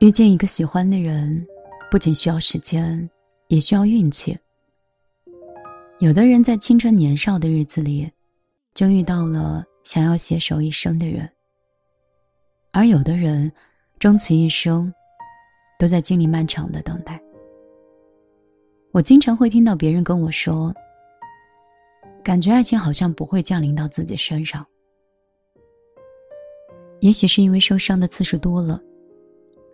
遇见一个喜欢的人，不仅需要时间，也需要运气。有的人在青春年少的日子里，就遇到了想要携手一生的人；而有的人，终其一生，都在经历漫长的等待。我经常会听到别人跟我说：“感觉爱情好像不会降临到自己身上。”也许是因为受伤的次数多了，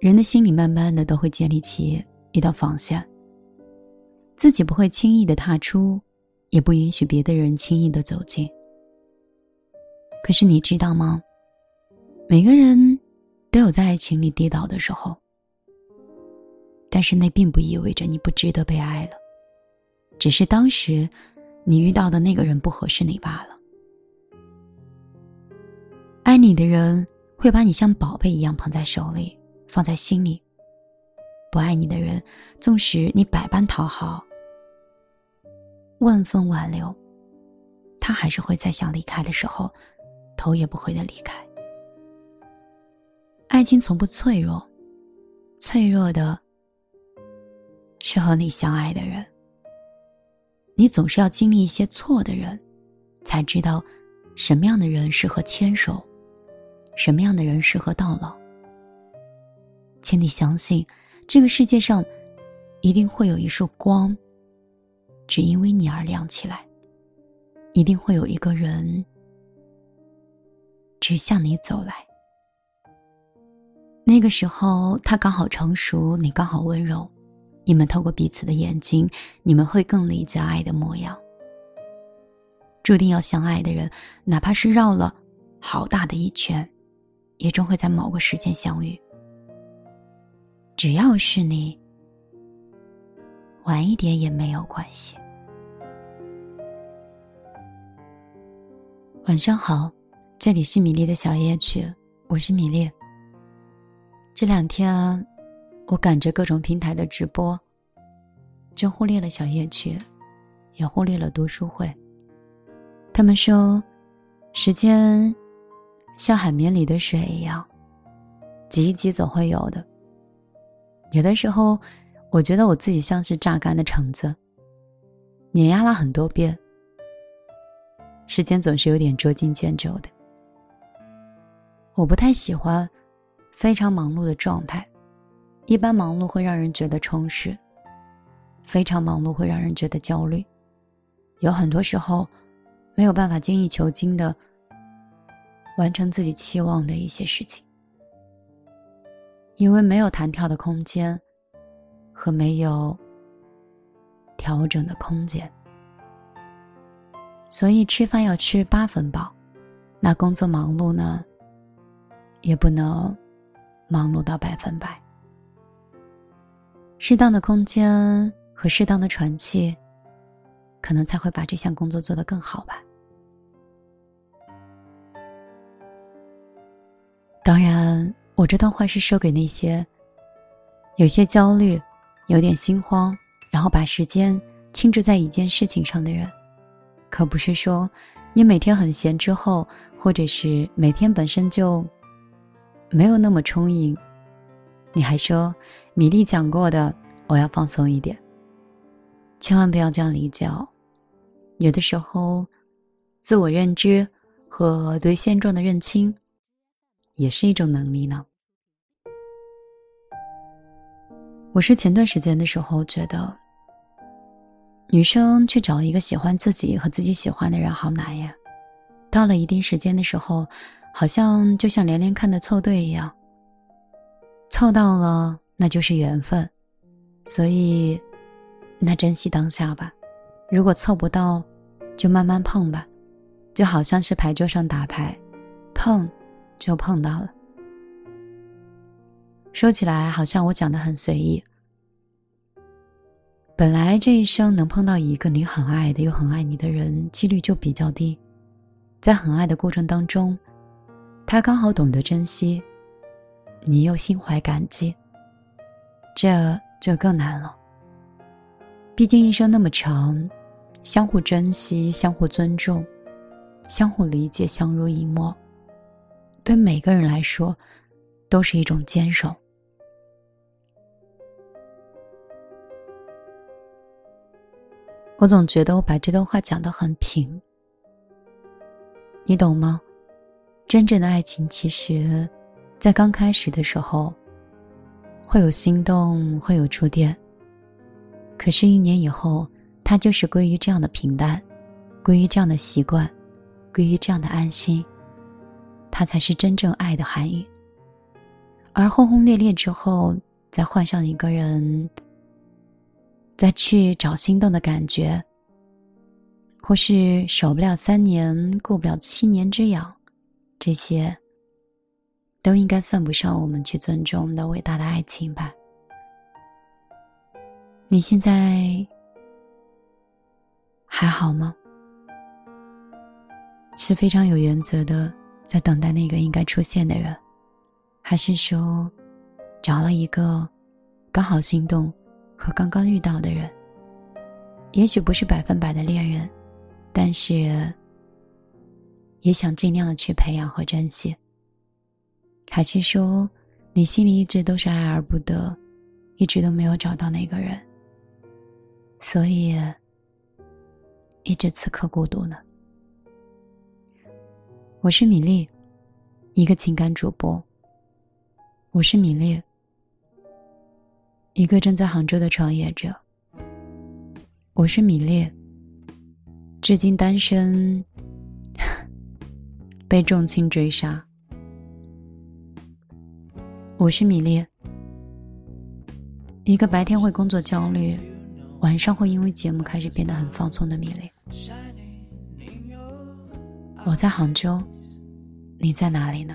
人的心里慢慢的都会建立起一道防线，自己不会轻易的踏出，也不允许别的人轻易的走进。可是你知道吗？每个人都有在爱情里跌倒的时候，但是那并不意味着你不值得被爱了，只是当时你遇到的那个人不合适你罢了。爱你的人。会把你像宝贝一样捧在手里，放在心里。不爱你的人，纵使你百般讨好、万分挽留，他还是会在想离开的时候，头也不回的离开。爱情从不脆弱，脆弱的是和你相爱的人。你总是要经历一些错的人，才知道什么样的人适合牵手。什么样的人适合到老？请你相信，这个世界上一定会有一束光，只因为你而亮起来；一定会有一个人只向你走来。那个时候，他刚好成熟，你刚好温柔，你们透过彼此的眼睛，你们会更理解爱的模样。注定要相爱的人，哪怕是绕了好大的一圈。也终会在某个时间相遇。只要是你，晚一点也没有关系。晚上好，这里是米粒的小夜曲，我是米粒。这两天，我赶着各种平台的直播，就忽略了小夜曲，也忽略了读书会。他们说，时间。像海绵里的水一样，挤一挤总会有的。有的时候，我觉得我自己像是榨干的橙子，碾压了很多遍。时间总是有点捉襟见肘的。我不太喜欢非常忙碌的状态，一般忙碌会让人觉得充实，非常忙碌会让人觉得焦虑。有很多时候，没有办法精益求精的。完成自己期望的一些事情，因为没有弹跳的空间，和没有调整的空间，所以吃饭要吃八分饱。那工作忙碌呢，也不能忙碌到百分百。适当的空间和适当的喘气，可能才会把这项工作做得更好吧。当然，我这段话是说给那些有些焦虑、有点心慌，然后把时间倾注在一件事情上的人，可不是说你每天很闲之后，或者是每天本身就没有那么充盈，你还说米粒讲过的，我要放松一点，千万不要这样理解哦。有的时候，自我认知和对现状的认清。也是一种能力呢。我是前段时间的时候觉得，女生去找一个喜欢自己和自己喜欢的人好难呀。到了一定时间的时候，好像就像连连看的凑对一样，凑到了那就是缘分，所以那珍惜当下吧。如果凑不到，就慢慢碰吧，就好像是牌桌上打牌，碰。就碰到了。说起来，好像我讲的很随意。本来这一生能碰到一个你很爱的又很爱你的人，几率就比较低。在很爱的过程当中，他刚好懂得珍惜，你又心怀感激，这就更难了。毕竟一生那么长，相互珍惜、相互尊重、相互理解、相濡以沫。对每个人来说，都是一种坚守。我总觉得我把这段话讲得很平，你懂吗？真正的爱情，其实，在刚开始的时候，会有心动，会有触电。可是，一年以后，它就是归于这样的平淡，归于这样的习惯，归于这样的安心。它才是真正爱的含义。而轰轰烈烈之后，再换上一个人。再去找心动的感觉，或是守不了三年，过不了七年之痒，这些都应该算不上我们去尊重的伟大的爱情吧？你现在还好吗？是非常有原则的，在等待那个应该出现的人，还是说找了一个刚好心动？和刚刚遇到的人，也许不是百分百的恋人，但是也想尽量的去培养和珍惜。还是说，你心里一直都是爱而不得，一直都没有找到那个人，所以一直此刻孤独呢？我是米粒，一个情感主播。我是米粒。一个正在杭州的创业者，我是米粒，至今单身，被重情追杀。我是米粒，一个白天会工作焦虑，晚上会因为节目开始变得很放松的米粒。我在杭州，你在哪里呢